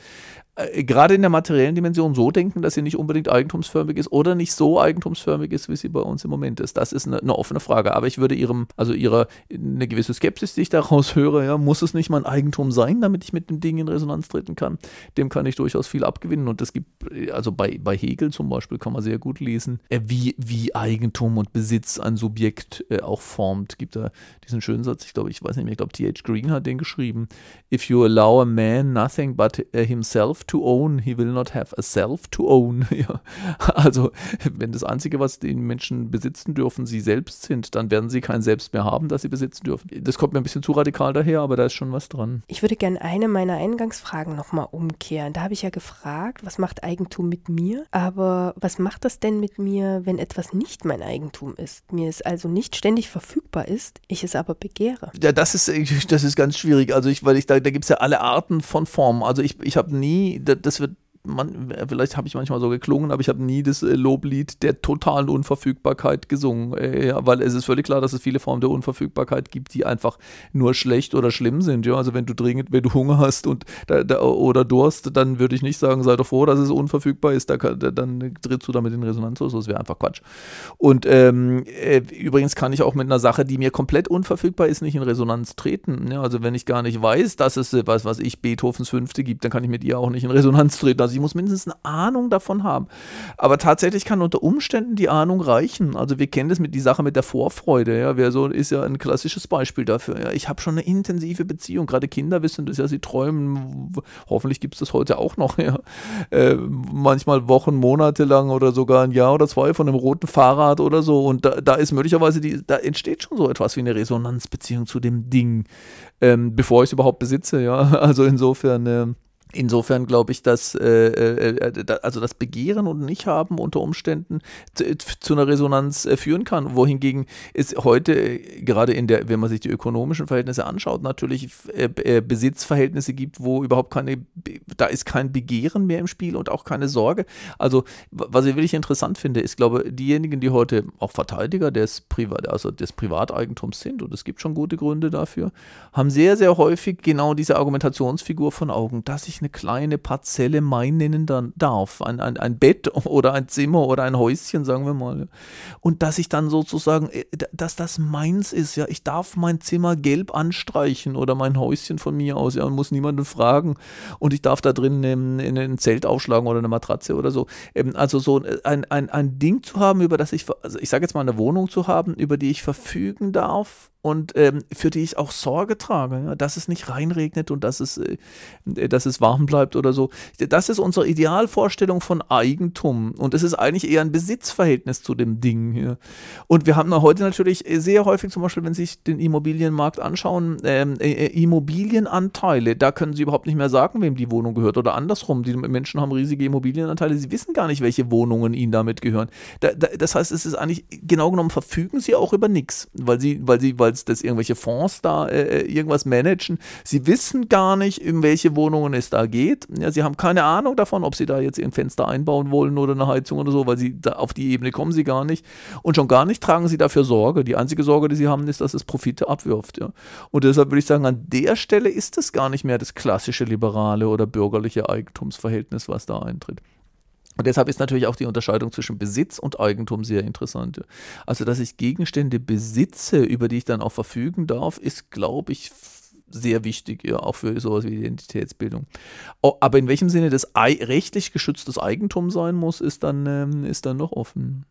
äh, gerade in der materiellen Dimension so denken, dass sie nicht unbedingt eigentumsförmig ist oder nicht so eigentumsförmig ist, wie sie bei uns im Moment ist. Das ist eine, eine offene Frage. Aber ich würde ihrem, also ihrer, eine gewisse Skepsis, die ich daraus höre, ja, muss es nicht mein Eigentum sein, damit ich mit dem Ding in Resonanz treten kann? Dem kann ich durchaus viel abgewinnen. Und es gibt, also bei, bei Hegel zum Beispiel kann man sehr gut lesen, äh, wie, wie Eigentum und Besitz ein Subjekt äh, auch formt. Gibt da diesen schönen Satz, ich glaube, ich weiß nicht mehr, ich glaube, T.H. Green hat den geschrieben. If you allow a man nothing but uh, to own, he will not have a self to own. ja. Also, wenn das Einzige, was die Menschen besitzen dürfen, sie selbst sind, dann werden sie kein Selbst mehr haben, das sie besitzen dürfen. Das kommt mir ein bisschen zu radikal daher, aber da ist schon was dran. Ich würde gerne eine meiner Eingangsfragen nochmal umkehren. Da habe ich ja gefragt, was macht Eigentum mit mir? Aber was macht das denn mit mir, wenn etwas nicht mein Eigentum ist? Mir es also nicht ständig verfügbar ist, ich es aber begehre? Ja, das ist, das ist ganz schwierig. Also ich, weil ich da, da gibt es ja alle Arten von Formen. Also ich, ich habe nie, das wird man, vielleicht habe ich manchmal so geklungen, aber ich habe nie das äh, Loblied der totalen Unverfügbarkeit gesungen. Äh, weil es ist völlig klar, dass es viele Formen der Unverfügbarkeit gibt, die einfach nur schlecht oder schlimm sind. Ja, also wenn du dringend, wenn du Hunger hast und da, da, oder Durst, dann würde ich nicht sagen, sei doch froh, dass es unverfügbar ist, da, dann trittst du damit in Resonanz. Also das wäre einfach Quatsch. Und ähm, äh, übrigens kann ich auch mit einer Sache, die mir komplett unverfügbar ist, nicht in Resonanz treten. Ja, also wenn ich gar nicht weiß, dass es, äh, was was ich, Beethovens Fünfte gibt, dann kann ich mit ihr auch nicht in Resonanz treten. Also ich muss mindestens eine Ahnung davon haben. Aber tatsächlich kann unter Umständen die Ahnung reichen. Also wir kennen das mit die Sache mit der Vorfreude. Ja, wer so ist ja ein klassisches Beispiel dafür. Ja, ich habe schon eine intensive Beziehung. Gerade Kinder wissen das ja, sie träumen. Hoffentlich gibt es das heute auch noch. Ja. Äh, manchmal Wochen, Monate lang oder sogar ein Jahr oder zwei von einem roten Fahrrad oder so. Und da, da ist möglicherweise die, da entsteht schon so etwas wie eine Resonanzbeziehung zu dem Ding, ähm, bevor ich es überhaupt besitze. Ja, also insofern. Äh, Insofern glaube ich, dass äh, äh, äh also das Begehren und Nicht-Haben unter Umständen zu, zu einer Resonanz äh, führen kann. Wohingegen es heute äh, gerade in der, wenn man sich die ökonomischen Verhältnisse anschaut, natürlich äh, Besitzverhältnisse gibt, wo überhaupt keine, da ist kein Begehren mehr im Spiel und auch keine Sorge. Also was ich wirklich interessant finde, ist, glaube diejenigen, die heute auch Verteidiger des Privat, also des Privateigentums sind, und es gibt schon gute Gründe dafür, haben sehr, sehr häufig genau diese Argumentationsfigur von Augen, dass ich eine kleine Parzelle mein nennen dann darf. Ein, ein, ein Bett oder ein Zimmer oder ein Häuschen, sagen wir mal. Und dass ich dann sozusagen, äh, dass das meins ist, ja, ich darf mein Zimmer gelb anstreichen oder mein Häuschen von mir aus, ja, und muss niemanden fragen. Und ich darf da drin ein, ein Zelt aufschlagen oder eine Matratze oder so. Ähm, also so ein, ein, ein Ding zu haben, über das ich, also ich sage jetzt mal eine Wohnung zu haben, über die ich verfügen darf und ähm, für die ich auch Sorge trage, ja, dass es nicht reinregnet und dass es, äh, dass es warm bleibt oder so. Das ist unsere Idealvorstellung von Eigentum und es ist eigentlich eher ein Besitzverhältnis zu dem Ding hier. Und wir haben heute natürlich sehr häufig zum Beispiel, wenn Sie sich den Immobilienmarkt anschauen, ähm, äh, äh, Immobilienanteile, da können Sie überhaupt nicht mehr sagen, wem die Wohnung gehört oder andersrum. Die Menschen haben riesige Immobilienanteile, sie wissen gar nicht, welche Wohnungen ihnen damit gehören. Da, da, das heißt, es ist eigentlich genau genommen verfügen sie auch über nichts, weil sie, weil sie, weil als dass irgendwelche Fonds da äh, äh, irgendwas managen. Sie wissen gar nicht, in welche Wohnungen es da geht. Ja, sie haben keine Ahnung davon, ob sie da jetzt ein Fenster einbauen wollen oder eine Heizung oder so, weil sie auf die Ebene kommen sie gar nicht. Und schon gar nicht tragen sie dafür Sorge. Die einzige Sorge, die sie haben, ist, dass es Profite abwirft. Ja. Und deshalb würde ich sagen, an der Stelle ist es gar nicht mehr das klassische liberale oder bürgerliche Eigentumsverhältnis, was da eintritt. Und deshalb ist natürlich auch die Unterscheidung zwischen Besitz und Eigentum sehr interessant. Also, dass ich Gegenstände besitze, über die ich dann auch verfügen darf, ist, glaube ich, sehr wichtig, ja, auch für sowas wie Identitätsbildung. Aber in welchem Sinne das rechtlich geschütztes Eigentum sein muss, ist dann, ähm, ist dann noch offen.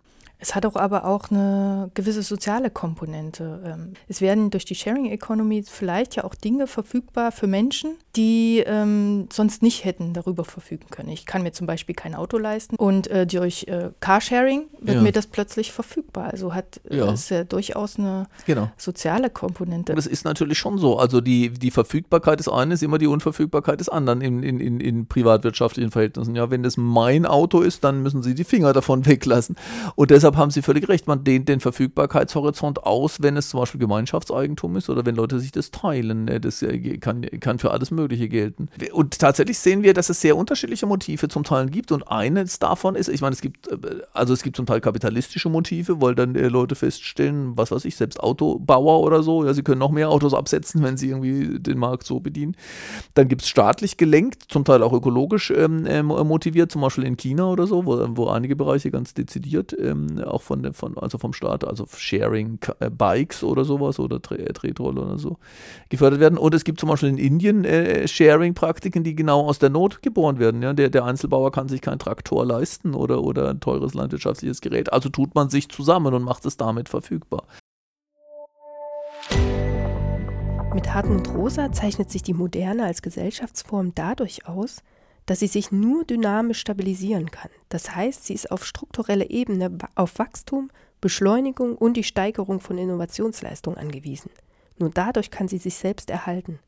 Es hat auch aber auch eine gewisse soziale Komponente. Ähm, es werden durch die Sharing Economy vielleicht ja auch Dinge verfügbar für Menschen, die ähm, sonst nicht hätten darüber verfügen können. Ich kann mir zum Beispiel kein Auto leisten und äh, durch äh, Carsharing wird ja. mir das plötzlich verfügbar. Also hat äh, ja. es ja durchaus eine genau. soziale Komponente. Das ist natürlich schon so. Also die, die Verfügbarkeit des einen ist immer die Unverfügbarkeit des anderen in, in, in, in privatwirtschaftlichen Verhältnissen. Ja, wenn das mein Auto ist, dann müssen sie die Finger davon weglassen. Und deshalb deshalb haben Sie völlig recht, man dehnt den Verfügbarkeitshorizont aus, wenn es zum Beispiel Gemeinschaftseigentum ist oder wenn Leute sich das teilen. Ne, das äh, kann, kann für alles Mögliche gelten. Und tatsächlich sehen wir, dass es sehr unterschiedliche Motive zum Teil gibt und eines davon ist, ich meine, es gibt, äh, also es gibt zum Teil kapitalistische Motive, weil dann äh, Leute feststellen, was weiß ich, selbst Autobauer oder so, ja, sie können noch mehr Autos absetzen, wenn sie irgendwie den Markt so bedienen. Dann gibt es staatlich gelenkt, zum Teil auch ökologisch ähm, motiviert, zum Beispiel in China oder so, wo, wo einige Bereiche ganz dezidiert ähm, auch von, von, also vom Staat, also Sharing äh, Bikes oder sowas oder Tretroller oder so gefördert werden. Und es gibt zum Beispiel in Indien äh, Sharing-Praktiken, die genau aus der Not geboren werden. Ja? Der, der Einzelbauer kann sich keinen Traktor leisten oder, oder ein teures landwirtschaftliches Gerät. Also tut man sich zusammen und macht es damit verfügbar. Mit Hartmut Rosa zeichnet sich die Moderne als Gesellschaftsform dadurch aus, dass sie sich nur dynamisch stabilisieren kann. Das heißt, sie ist auf struktureller Ebene auf Wachstum, Beschleunigung und die Steigerung von Innovationsleistung angewiesen. Nur dadurch kann sie sich selbst erhalten.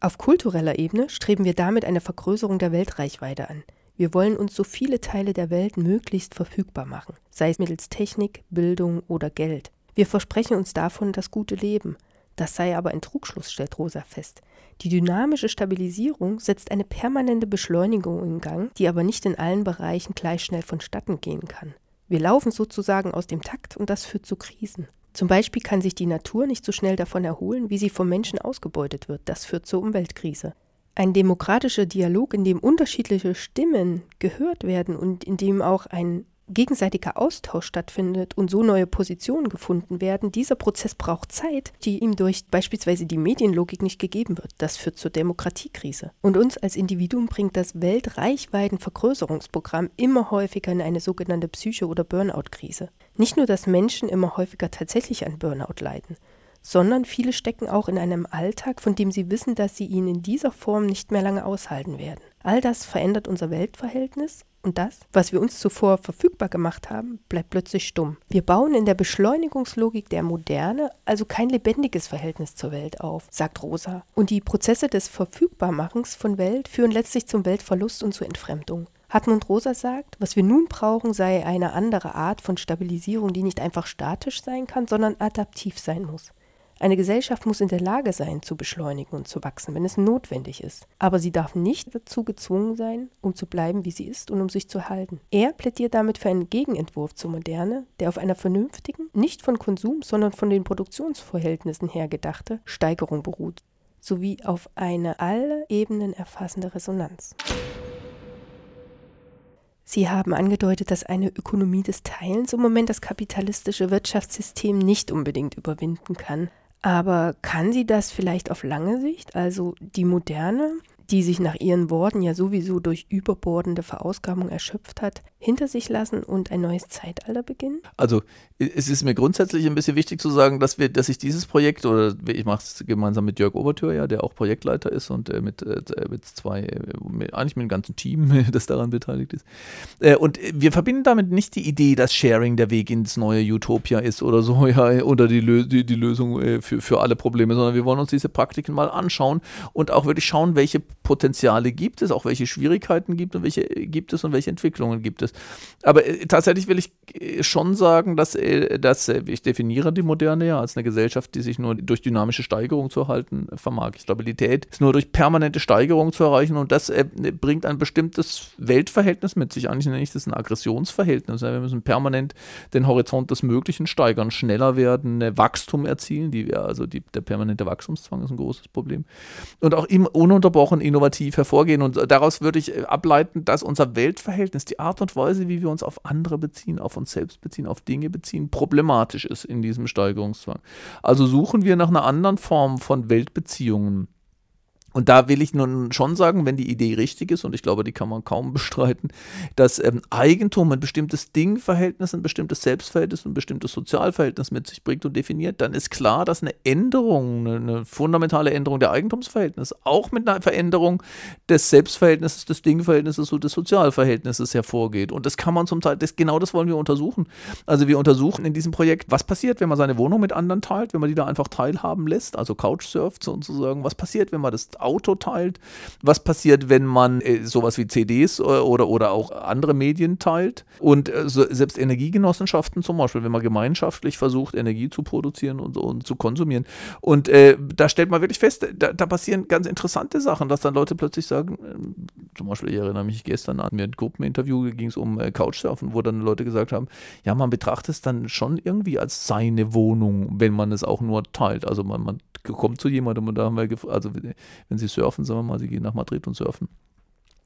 Auf kultureller Ebene streben wir damit eine Vergrößerung der Weltreichweite an. Wir wollen uns so viele Teile der Welt möglichst verfügbar machen, sei es mittels Technik, Bildung oder Geld. Wir versprechen uns davon das gute Leben. Das sei aber ein Trugschluss, stellt Rosa fest. Die dynamische Stabilisierung setzt eine permanente Beschleunigung in Gang, die aber nicht in allen Bereichen gleich schnell vonstatten gehen kann. Wir laufen sozusagen aus dem Takt und das führt zu Krisen. Zum Beispiel kann sich die Natur nicht so schnell davon erholen, wie sie vom Menschen ausgebeutet wird. Das führt zur Umweltkrise. Ein demokratischer Dialog, in dem unterschiedliche Stimmen gehört werden und in dem auch ein gegenseitiger Austausch stattfindet und so neue Positionen gefunden werden, dieser Prozess braucht Zeit, die ihm durch beispielsweise die Medienlogik nicht gegeben wird. Das führt zur Demokratiekrise. Und uns als Individuum bringt das Weltreichweitenvergrößerungsprogramm immer häufiger in eine sogenannte Psycho- oder Burnout-Krise. Nicht nur, dass Menschen immer häufiger tatsächlich an Burnout leiden, sondern viele stecken auch in einem Alltag, von dem sie wissen, dass sie ihn in dieser Form nicht mehr lange aushalten werden. All das verändert unser Weltverhältnis und das, was wir uns zuvor verfügbar gemacht haben, bleibt plötzlich stumm. Wir bauen in der Beschleunigungslogik der Moderne also kein lebendiges Verhältnis zur Welt auf, sagt Rosa. Und die Prozesse des Verfügbarmachens von Welt führen letztlich zum Weltverlust und zur Entfremdung. Hartmut Rosa sagt, was wir nun brauchen, sei eine andere Art von Stabilisierung, die nicht einfach statisch sein kann, sondern adaptiv sein muss. Eine Gesellschaft muss in der Lage sein, zu beschleunigen und zu wachsen, wenn es notwendig ist. Aber sie darf nicht dazu gezwungen sein, um zu bleiben, wie sie ist und um sich zu halten. Er plädiert damit für einen Gegenentwurf zur Moderne, der auf einer vernünftigen, nicht von Konsum, sondern von den Produktionsverhältnissen her gedachte Steigerung beruht, sowie auf eine alle Ebenen erfassende Resonanz. Sie haben angedeutet, dass eine Ökonomie des Teilens im Moment das kapitalistische Wirtschaftssystem nicht unbedingt überwinden kann. Aber kann sie das vielleicht auf lange Sicht, also die moderne, die sich nach ihren Worten ja sowieso durch überbordende Verausgabung erschöpft hat, hinter sich lassen und ein neues Zeitalter beginnen? Also es ist mir grundsätzlich ein bisschen wichtig zu sagen, dass wir, dass ich dieses Projekt oder ich mache es gemeinsam mit Jörg Obertür, ja, der auch Projektleiter ist und äh, mit, äh, mit zwei, äh, mit, eigentlich mit dem ganzen Team, das daran beteiligt ist. Äh, und wir verbinden damit nicht die Idee, dass Sharing der Weg ins neue Utopia ist oder so, ja, oder die, Lö die, die Lösung äh, für, für alle Probleme, sondern wir wollen uns diese Praktiken mal anschauen und auch wirklich schauen, welche Potenziale gibt es, auch welche Schwierigkeiten gibt und welche gibt es und welche Entwicklungen gibt es. Aber äh, tatsächlich will ich äh, schon sagen, dass, äh, dass äh, ich definiere die Moderne ja als eine Gesellschaft, die sich nur durch dynamische Steigerung zu erhalten vermag. Stabilität ist nur durch permanente Steigerung zu erreichen und das äh, bringt ein bestimmtes Weltverhältnis mit sich. Eigentlich nenne ich das ein Aggressionsverhältnis. Wir müssen permanent den Horizont des Möglichen steigern, schneller werden, Wachstum erzielen. Die, also die, der permanente Wachstumszwang ist ein großes Problem. Und auch im ununterbrochen innovativ hervorgehen. Und daraus würde ich äh, ableiten, dass unser Weltverhältnis, die Art und Weise, wie wir uns auf andere beziehen, auf uns selbst beziehen, auf Dinge beziehen, problematisch ist in diesem Steigerungszwang. Also suchen wir nach einer anderen Form von Weltbeziehungen. Und da will ich nun schon sagen, wenn die Idee richtig ist, und ich glaube, die kann man kaum bestreiten, dass ähm, Eigentum ein bestimmtes Dingverhältnis, ein bestimmtes Selbstverhältnis, ein bestimmtes Sozialverhältnis mit sich bringt und definiert, dann ist klar, dass eine Änderung, eine, eine fundamentale Änderung der Eigentumsverhältnisse auch mit einer Veränderung des Selbstverhältnisses, des Dingverhältnisses und des Sozialverhältnisses hervorgeht. Und das kann man zum Teil, das, genau das wollen wir untersuchen. Also wir untersuchen in diesem Projekt, was passiert, wenn man seine Wohnung mit anderen teilt, wenn man die da einfach teilhaben lässt, also Couchsurft sozusagen, was passiert, wenn man das Auto teilt? Was passiert, wenn man äh, sowas wie CDs oder, äh, oder, oder auch andere Medien teilt? Und äh, so, selbst Energiegenossenschaften zum Beispiel, wenn man gemeinschaftlich versucht, Energie zu produzieren und, und zu konsumieren. Und äh, da stellt man wirklich fest, da, da, passieren ganz interessante Sachen, dass dann Leute plötzlich sagen, äh, zum Beispiel, ich erinnere mich gestern an mir ein Gruppeninterview, ging es um äh, Couchsurfen, wo dann Leute gesagt haben, ja, man betrachtet es dann schon irgendwie als seine Wohnung, wenn man es auch nur teilt. Also man, man kommt zu jemandem und da haben wir also wenn sie surfen, sagen wir mal, sie gehen nach Madrid und surfen.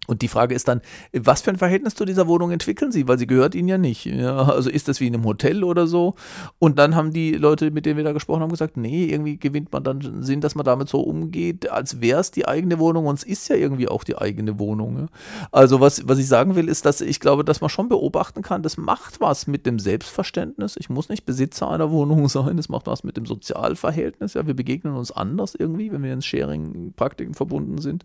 Und die Frage ist dann, was für ein Verhältnis zu dieser Wohnung entwickeln Sie? Weil sie gehört Ihnen ja nicht. Ja, also ist das wie in einem Hotel oder so? Und dann haben die Leute, mit denen wir da gesprochen haben, gesagt, nee, irgendwie gewinnt man dann Sinn, dass man damit so umgeht, als wäre es die eigene Wohnung. Und es ist ja irgendwie auch die eigene Wohnung. Ja? Also was, was ich sagen will, ist, dass ich glaube, dass man schon beobachten kann, das macht was mit dem Selbstverständnis. Ich muss nicht Besitzer einer Wohnung sein. Das macht was mit dem Sozialverhältnis. Ja, wir begegnen uns anders irgendwie, wenn wir in Sharing-Praktiken verbunden sind.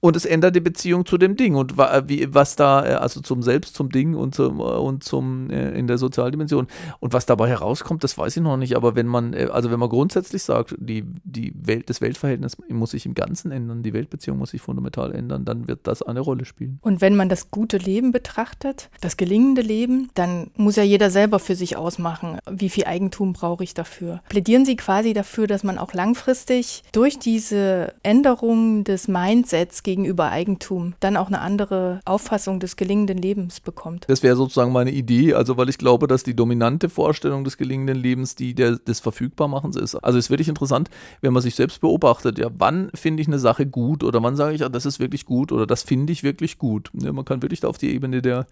Und es ändert die Beziehung zu dem Ding und wie, was da, äh, also zum Selbst, zum Ding und zum, äh, und zum äh, in der Sozialdimension. Und was dabei herauskommt, das weiß ich noch nicht, aber wenn man, also wenn man grundsätzlich sagt, die, die Welt, das Weltverhältnis muss sich im Ganzen ändern, die Weltbeziehung muss sich fundamental ändern, dann wird das eine Rolle spielen. Und wenn man das gute Leben betrachtet, das gelingende Leben, dann muss ja jeder selber für sich ausmachen, wie viel Eigentum brauche ich dafür. Plädieren Sie quasi dafür, dass man auch langfristig durch diese Änderung des Mindsets gegenüber Eigentum dann auch auch eine andere Auffassung des gelingenden Lebens bekommt. Das wäre sozusagen meine Idee, also weil ich glaube, dass die dominante Vorstellung des gelingenden Lebens die der, des Verfügbarmachens ist. Also es ist wirklich interessant, wenn man sich selbst beobachtet, ja, wann finde ich eine Sache gut oder wann sage ich, ja, das ist wirklich gut oder das finde ich wirklich gut. Ja, man kann wirklich da auf die Ebene der,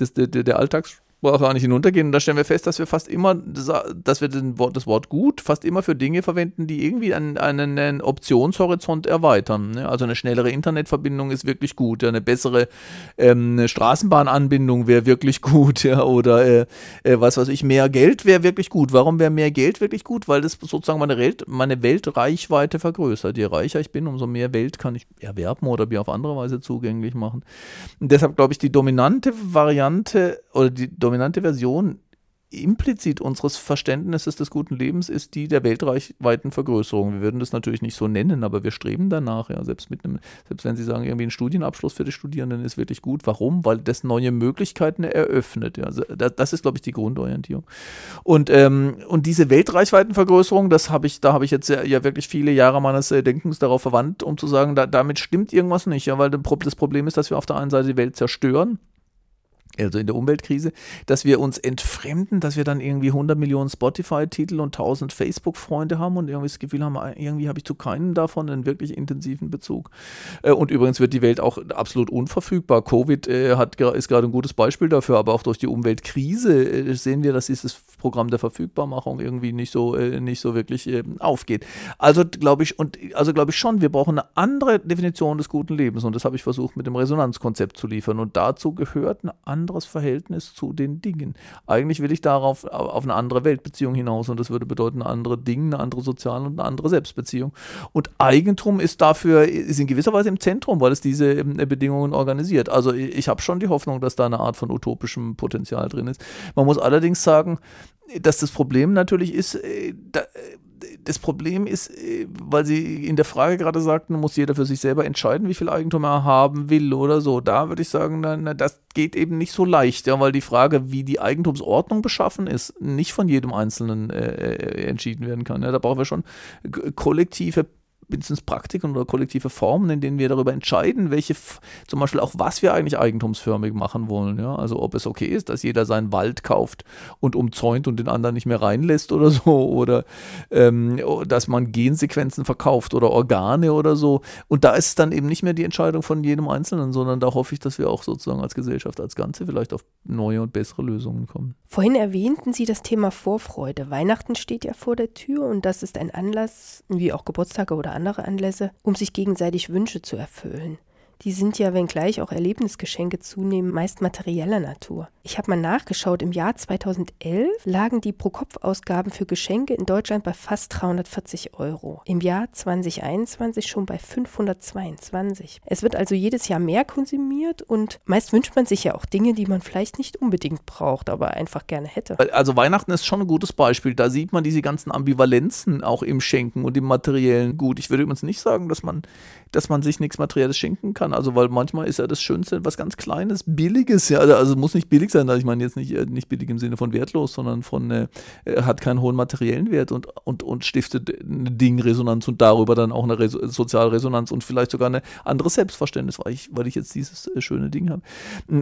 des, der, der Alltags Sprache nicht hinuntergehen. Und da stellen wir fest, dass wir fast immer, dass wir Wort, das Wort gut fast immer für Dinge verwenden, die irgendwie einen, einen, einen Optionshorizont erweitern. Ne? Also eine schnellere Internetverbindung ist wirklich gut, ja? eine bessere ähm, Straßenbahnanbindung wäre wirklich gut, ja, oder äh, äh, was weiß ich, mehr Geld wäre wirklich gut. Warum wäre mehr Geld wirklich gut? Weil das sozusagen meine, Welt, meine Weltreichweite vergrößert. Je reicher ich bin, umso mehr Welt kann ich erwerben oder mir auf andere Weise zugänglich machen. Und deshalb glaube ich, die dominante Variante oder die dominante dominante Version implizit unseres Verständnisses des guten Lebens ist die der weltweiten Vergrößerung. Wir würden das natürlich nicht so nennen, aber wir streben danach, ja, selbst mit einem, selbst wenn Sie sagen, irgendwie ein Studienabschluss für die Studierenden ist wirklich gut. Warum? Weil das neue Möglichkeiten eröffnet. Ja. Also das, das ist, glaube ich, die Grundorientierung. Und, ähm, und diese Weltreichweitenvergrößerung, das habe ich, da habe ich jetzt ja, ja, wirklich viele Jahre meines äh, Denkens darauf verwandt, um zu sagen, da, damit stimmt irgendwas nicht, ja, weil das Problem ist, dass wir auf der einen Seite die Welt zerstören also in der Umweltkrise, dass wir uns entfremden, dass wir dann irgendwie 100 Millionen Spotify-Titel und 1000 Facebook-Freunde haben und irgendwie das Gefühl haben, irgendwie habe ich zu keinem davon einen wirklich intensiven Bezug. Äh, und übrigens wird die Welt auch absolut unverfügbar. Covid äh, hat, ist gerade ein gutes Beispiel dafür, aber auch durch die Umweltkrise äh, sehen wir, dass dieses Programm der Verfügbarmachung irgendwie nicht so, nicht so wirklich aufgeht. Also glaube ich, also glaube ich schon, wir brauchen eine andere Definition des guten Lebens und das habe ich versucht mit dem Resonanzkonzept zu liefern. Und dazu gehört eine andere anderes Verhältnis zu den Dingen. Eigentlich will ich darauf auf eine andere Weltbeziehung hinaus und das würde bedeuten eine andere Dinge, eine andere soziale und eine andere Selbstbeziehung. Und Eigentum ist dafür, ist in gewisser Weise im Zentrum, weil es diese ähm, Bedingungen organisiert. Also ich habe schon die Hoffnung, dass da eine Art von utopischem Potenzial drin ist. Man muss allerdings sagen, dass das Problem natürlich ist, äh, das Problem ist, äh, weil Sie in der Frage gerade sagten, muss jeder für sich selber entscheiden, wie viel Eigentum er haben will oder so. Da würde ich sagen, na, das geht eben nicht so leicht, ja, weil die Frage, wie die Eigentumsordnung beschaffen ist, nicht von jedem Einzelnen äh, äh entschieden werden kann. Ja, da brauchen wir schon kollektive mindestens Praktiken oder kollektive Formen, in denen wir darüber entscheiden, welche, zum Beispiel auch was wir eigentlich eigentumsförmig machen wollen. Ja? Also ob es okay ist, dass jeder seinen Wald kauft und umzäunt und den anderen nicht mehr reinlässt oder so, oder ähm, dass man Gensequenzen verkauft oder Organe oder so. Und da ist es dann eben nicht mehr die Entscheidung von jedem Einzelnen, sondern da hoffe ich, dass wir auch sozusagen als Gesellschaft, als Ganze vielleicht auf neue und bessere Lösungen kommen. Vorhin erwähnten Sie das Thema Vorfreude. Weihnachten steht ja vor der Tür und das ist ein Anlass, wie auch Geburtstage oder andere Anlässe, um sich gegenseitig Wünsche zu erfüllen. Die sind ja, wenngleich auch Erlebnisgeschenke zunehmen, meist materieller Natur. Ich habe mal nachgeschaut, im Jahr 2011 lagen die Pro-Kopf-Ausgaben für Geschenke in Deutschland bei fast 340 Euro. Im Jahr 2021 schon bei 522. Es wird also jedes Jahr mehr konsumiert und meist wünscht man sich ja auch Dinge, die man vielleicht nicht unbedingt braucht, aber einfach gerne hätte. Also Weihnachten ist schon ein gutes Beispiel. Da sieht man diese ganzen Ambivalenzen auch im Schenken und im materiellen Gut. Ich würde übrigens nicht sagen, dass man, dass man sich nichts Materielles schenken kann. Also weil manchmal ist ja das Schönste was ganz Kleines, Billiges. Ja, also muss nicht billig sein. Also ich meine jetzt nicht, äh, nicht billig im Sinne von wertlos, sondern von äh, hat keinen hohen materiellen Wert und, und, und stiftet eine Dingresonanz und darüber dann auch eine Res Sozialresonanz und vielleicht sogar eine andere Selbstverständnis, weil ich, weil ich jetzt dieses äh, schöne Ding habe.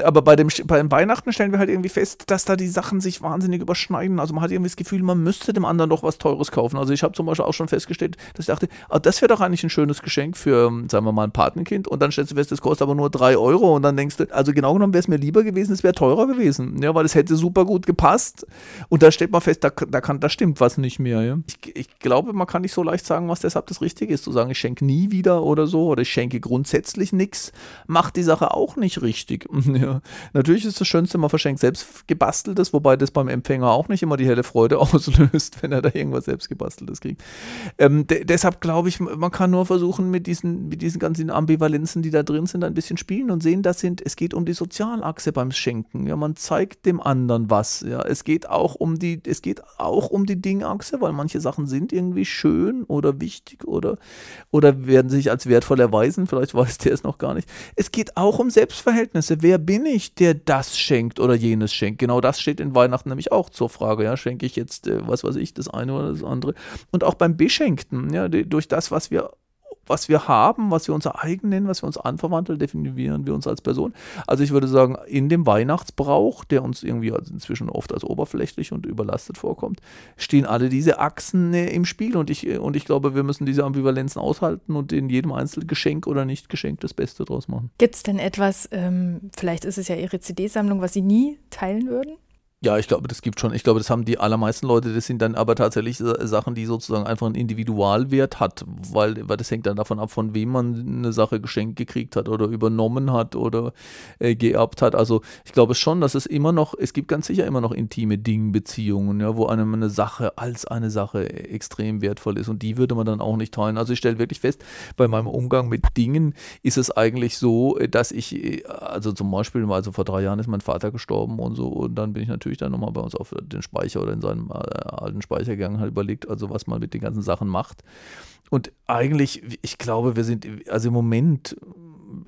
Aber bei dem, beim Weihnachten stellen wir halt irgendwie fest, dass da die Sachen sich wahnsinnig überschneiden. Also man hat irgendwie das Gefühl, man müsste dem anderen doch was Teures kaufen. Also ich habe zum Beispiel auch schon festgestellt, dass ich dachte, ah, das wäre doch eigentlich ein schönes Geschenk für, sagen wir mal, ein Patenkind. Und dann stellst fest, das kostet aber nur drei Euro und dann denkst du, also genau genommen wäre es mir lieber gewesen, es wäre teurer gewesen ja, weil es hätte super gut gepasst. Und da stellt man fest, da, da, kann, da stimmt was nicht mehr. Ja. Ich, ich glaube, man kann nicht so leicht sagen, was deshalb das Richtige ist. Zu sagen, ich schenke nie wieder oder so oder ich schenke grundsätzlich nichts, macht die Sache auch nicht richtig. Ja. Natürlich ist das Schönste, man verschenkt selbst gebasteltes, wobei das beim Empfänger auch nicht immer die helle Freude auslöst, wenn er da irgendwas selbst gebasteltes kriegt. Ähm, deshalb glaube ich, man kann nur versuchen, mit diesen, mit diesen ganzen Ambivalenzen, die da drin sind, ein bisschen spielen und sehen, dass sind, es geht um die Sozialachse beim Schenken. Ja, man zeigt dem anderen was. Ja, es geht auch um die, es geht auch um die Dingachse, weil manche Sachen sind irgendwie schön oder wichtig oder, oder werden sich als wertvoll erweisen. Vielleicht weiß der es noch gar nicht. Es geht auch um Selbstverhältnisse. Wer bin ich, der das schenkt oder jenes schenkt? Genau das steht in Weihnachten nämlich auch zur Frage. Ja, schenke ich jetzt, äh, was weiß ich, das eine oder das andere? Und auch beim Beschenkten, ja, durch das, was wir was wir haben, was wir unser eigen nennen, was wir uns anverwandeln, definieren wir uns als Person. Also ich würde sagen, in dem Weihnachtsbrauch, der uns irgendwie inzwischen oft als oberflächlich und überlastet vorkommt, stehen alle diese Achsen äh, im Spiel und ich, und ich glaube, wir müssen diese Ambivalenzen aushalten und in jedem einzelnen Geschenk oder nicht Geschenk das Beste draus machen. Gibt es denn etwas, ähm, vielleicht ist es ja Ihre CD-Sammlung, was Sie nie teilen würden? Ja, ich glaube, das gibt schon. Ich glaube, das haben die allermeisten Leute. Das sind dann aber tatsächlich Sachen, die sozusagen einfach einen Individualwert hat, weil, weil das hängt dann davon ab, von wem man eine Sache geschenkt gekriegt hat oder übernommen hat oder äh, geerbt hat. Also ich glaube schon, dass es immer noch, es gibt ganz sicher immer noch intime Dingbeziehungen, ja, wo einem eine Sache als eine Sache extrem wertvoll ist und die würde man dann auch nicht teilen. Also ich stelle wirklich fest, bei meinem Umgang mit Dingen ist es eigentlich so, dass ich, also zum Beispiel, also vor drei Jahren ist mein Vater gestorben und so und dann bin ich natürlich natürlich dann nochmal bei uns auf den Speicher oder in seinem äh, alten Speicher gegangen, halt überlegt, also was man mit den ganzen Sachen macht. Und eigentlich, ich glaube, wir sind, also im Moment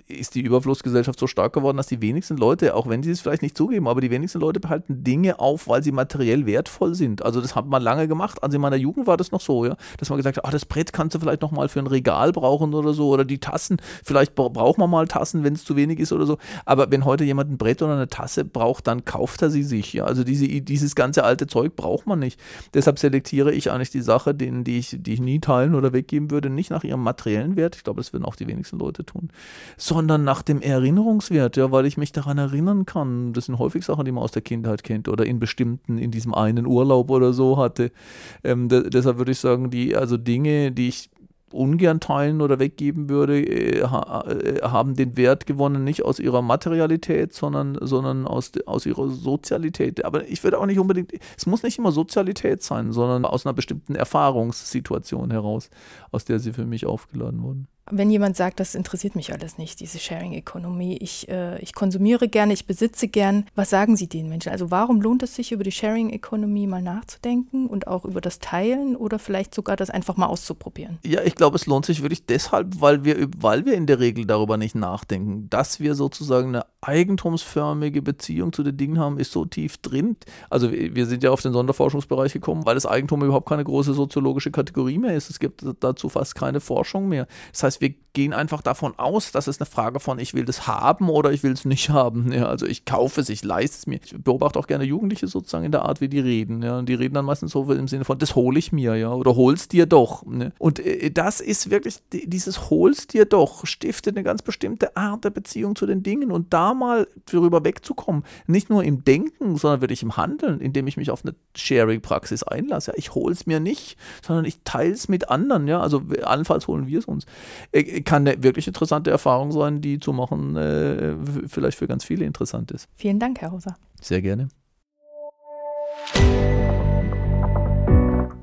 ist die Überflussgesellschaft so stark geworden, dass die wenigsten Leute, auch wenn sie es vielleicht nicht zugeben, aber die wenigsten Leute behalten Dinge auf, weil sie materiell wertvoll sind. Also das hat man lange gemacht. Also in meiner Jugend war das noch so, ja, dass man gesagt hat, ach, das Brett kannst du vielleicht noch mal für ein Regal brauchen oder so oder die Tassen, vielleicht braucht man mal Tassen, wenn es zu wenig ist oder so. Aber wenn heute jemand ein Brett oder eine Tasse braucht, dann kauft er sie sich. Ja, also diese, dieses ganze alte Zeug braucht man nicht. Deshalb selektiere ich eigentlich die Sache, denen, die ich, die ich nie teilen oder weggeben würde, nicht nach ihrem materiellen Wert. Ich glaube, das würden auch die wenigsten Leute tun, sondern nach dem Erinnerungswert, ja, weil ich mich daran erinnern kann. Das sind häufig Sachen, die man aus der Kindheit kennt oder in bestimmten, in diesem einen Urlaub oder so hatte. Ähm, deshalb würde ich sagen, die, also Dinge, die ich ungern teilen oder weggeben würde, äh, ha, äh, haben den Wert gewonnen, nicht aus ihrer Materialität, sondern, sondern aus, aus ihrer Sozialität. Aber ich würde auch nicht unbedingt, es muss nicht immer Sozialität sein, sondern aus einer bestimmten Erfahrungssituation heraus, aus der sie für mich aufgeladen wurden. Wenn jemand sagt, das interessiert mich alles nicht, diese Sharing Economy, ich, äh, ich konsumiere gerne, ich besitze gern, was sagen Sie den Menschen? Also warum lohnt es sich, über die Sharing Economy mal nachzudenken und auch über das Teilen oder vielleicht sogar das einfach mal auszuprobieren? Ja, ich glaube, es lohnt sich wirklich deshalb, weil wir, weil wir in der Regel darüber nicht nachdenken. Dass wir sozusagen eine eigentumsförmige Beziehung zu den Dingen haben, ist so tief drin. Also wir sind ja auf den Sonderforschungsbereich gekommen, weil das Eigentum überhaupt keine große soziologische Kategorie mehr ist. Es gibt dazu fast keine Forschung mehr. Das heißt, wir gehen einfach davon aus, dass es eine Frage von, ich will das haben oder ich will es nicht haben. Ja, also ich kaufe es, ich leiste es mir. Ich beobachte auch gerne Jugendliche sozusagen in der Art, wie die reden. Ja, und die reden dann meistens so im Sinne von, das hole ich mir, ja, oder hol's dir doch. Ne? Und äh, das ist wirklich, dieses hol's dir doch, stiftet eine ganz bestimmte Art der Beziehung zu den Dingen. Und da mal darüber wegzukommen, nicht nur im Denken, sondern wirklich im Handeln, indem ich mich auf eine Sharing-Praxis einlasse. Ja, ich hole es mir nicht, sondern ich teile es mit anderen. Ja, also allenfalls holen wir es uns. Äh, kann eine wirklich interessante Erfahrung sein, die zu machen äh, vielleicht für ganz viele interessant ist. Vielen Dank, Herr Hauser. Sehr gerne.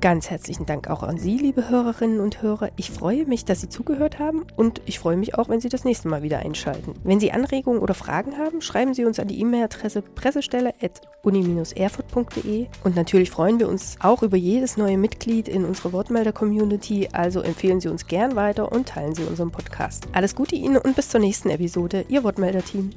Ganz herzlichen Dank auch an Sie, liebe Hörerinnen und Hörer. Ich freue mich, dass Sie zugehört haben und ich freue mich auch, wenn Sie das nächste Mal wieder einschalten. Wenn Sie Anregungen oder Fragen haben, schreiben Sie uns an die E-Mail-Adresse pressestelle.uni-erfurt.de und natürlich freuen wir uns auch über jedes neue Mitglied in unserer Wortmelder-Community, also empfehlen Sie uns gern weiter und teilen Sie unseren Podcast. Alles Gute Ihnen und bis zur nächsten Episode, Ihr Wortmelder-Team.